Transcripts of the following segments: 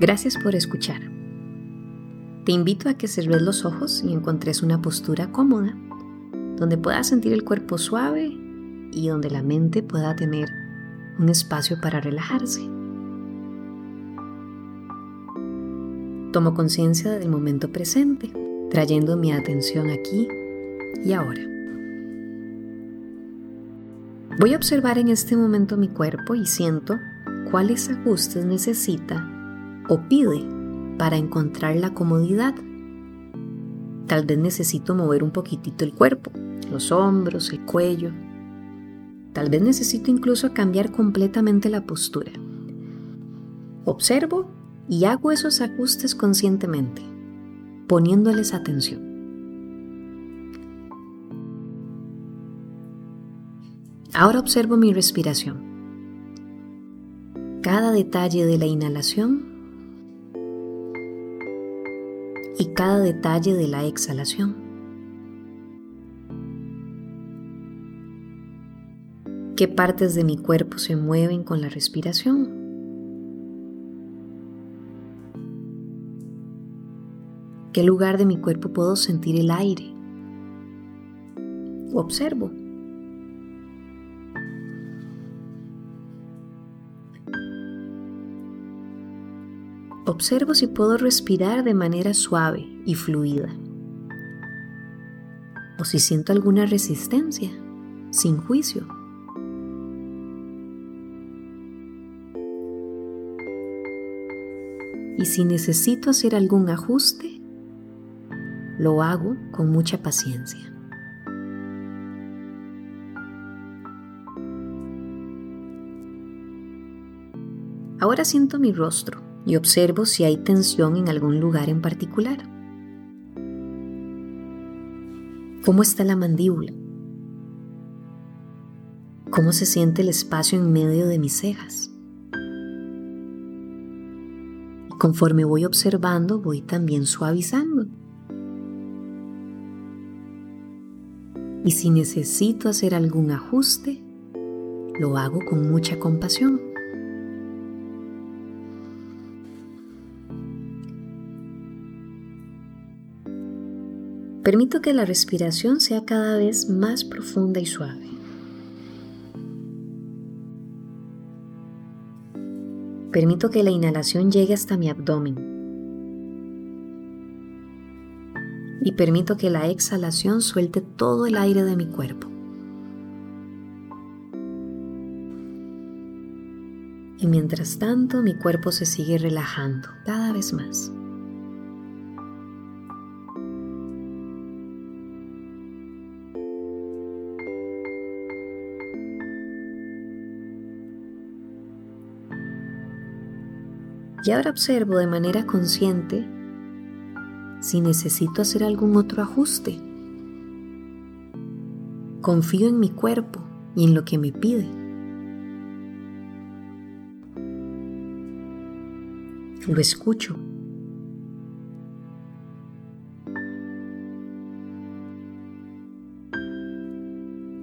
Gracias por escuchar. Te invito a que cerres los ojos y encontres una postura cómoda, donde puedas sentir el cuerpo suave y donde la mente pueda tener un espacio para relajarse. Tomo conciencia del momento presente, trayendo mi atención aquí y ahora. Voy a observar en este momento mi cuerpo y siento cuáles ajustes necesita o pide para encontrar la comodidad. Tal vez necesito mover un poquitito el cuerpo, los hombros, el cuello. Tal vez necesito incluso cambiar completamente la postura. Observo y hago esos ajustes conscientemente, poniéndoles atención. Ahora observo mi respiración. Cada detalle de la inhalación y cada detalle de la exhalación. ¿Qué partes de mi cuerpo se mueven con la respiración? ¿Qué lugar de mi cuerpo puedo sentir el aire? Observo. Observo si puedo respirar de manera suave y fluida. O si siento alguna resistencia, sin juicio. Y si necesito hacer algún ajuste, lo hago con mucha paciencia. Ahora siento mi rostro y observo si hay tensión en algún lugar en particular. ¿Cómo está la mandíbula? ¿Cómo se siente el espacio en medio de mis cejas? Y conforme voy observando, voy también suavizando. Y si necesito hacer algún ajuste, lo hago con mucha compasión. Permito que la respiración sea cada vez más profunda y suave. Permito que la inhalación llegue hasta mi abdomen. Y permito que la exhalación suelte todo el aire de mi cuerpo. Y mientras tanto mi cuerpo se sigue relajando cada vez más. Y ahora observo de manera consciente si necesito hacer algún otro ajuste. Confío en mi cuerpo y en lo que me pide. Lo escucho.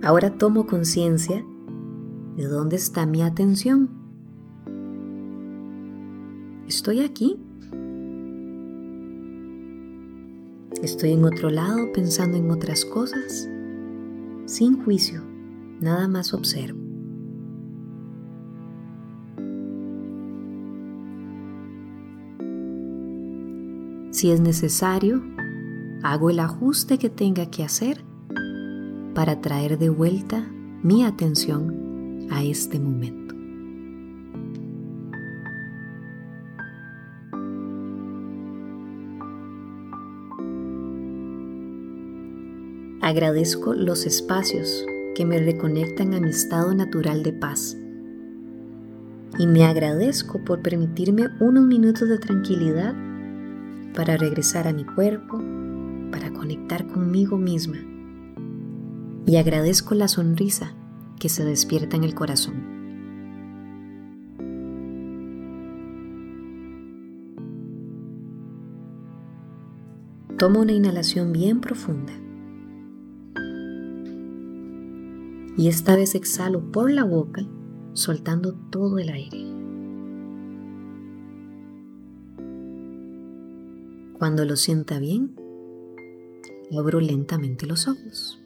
Ahora tomo conciencia de dónde está mi atención. ¿Estoy aquí? ¿Estoy en otro lado pensando en otras cosas? Sin juicio, nada más observo. Si es necesario, hago el ajuste que tenga que hacer para traer de vuelta mi atención a este momento. Agradezco los espacios que me reconectan a mi estado natural de paz. Y me agradezco por permitirme unos minutos de tranquilidad para regresar a mi cuerpo, para conectar conmigo misma. Y agradezco la sonrisa que se despierta en el corazón. Tomo una inhalación bien profunda. y esta vez exhalo por la boca, soltando todo el aire. Cuando lo sienta bien, abro lentamente los ojos.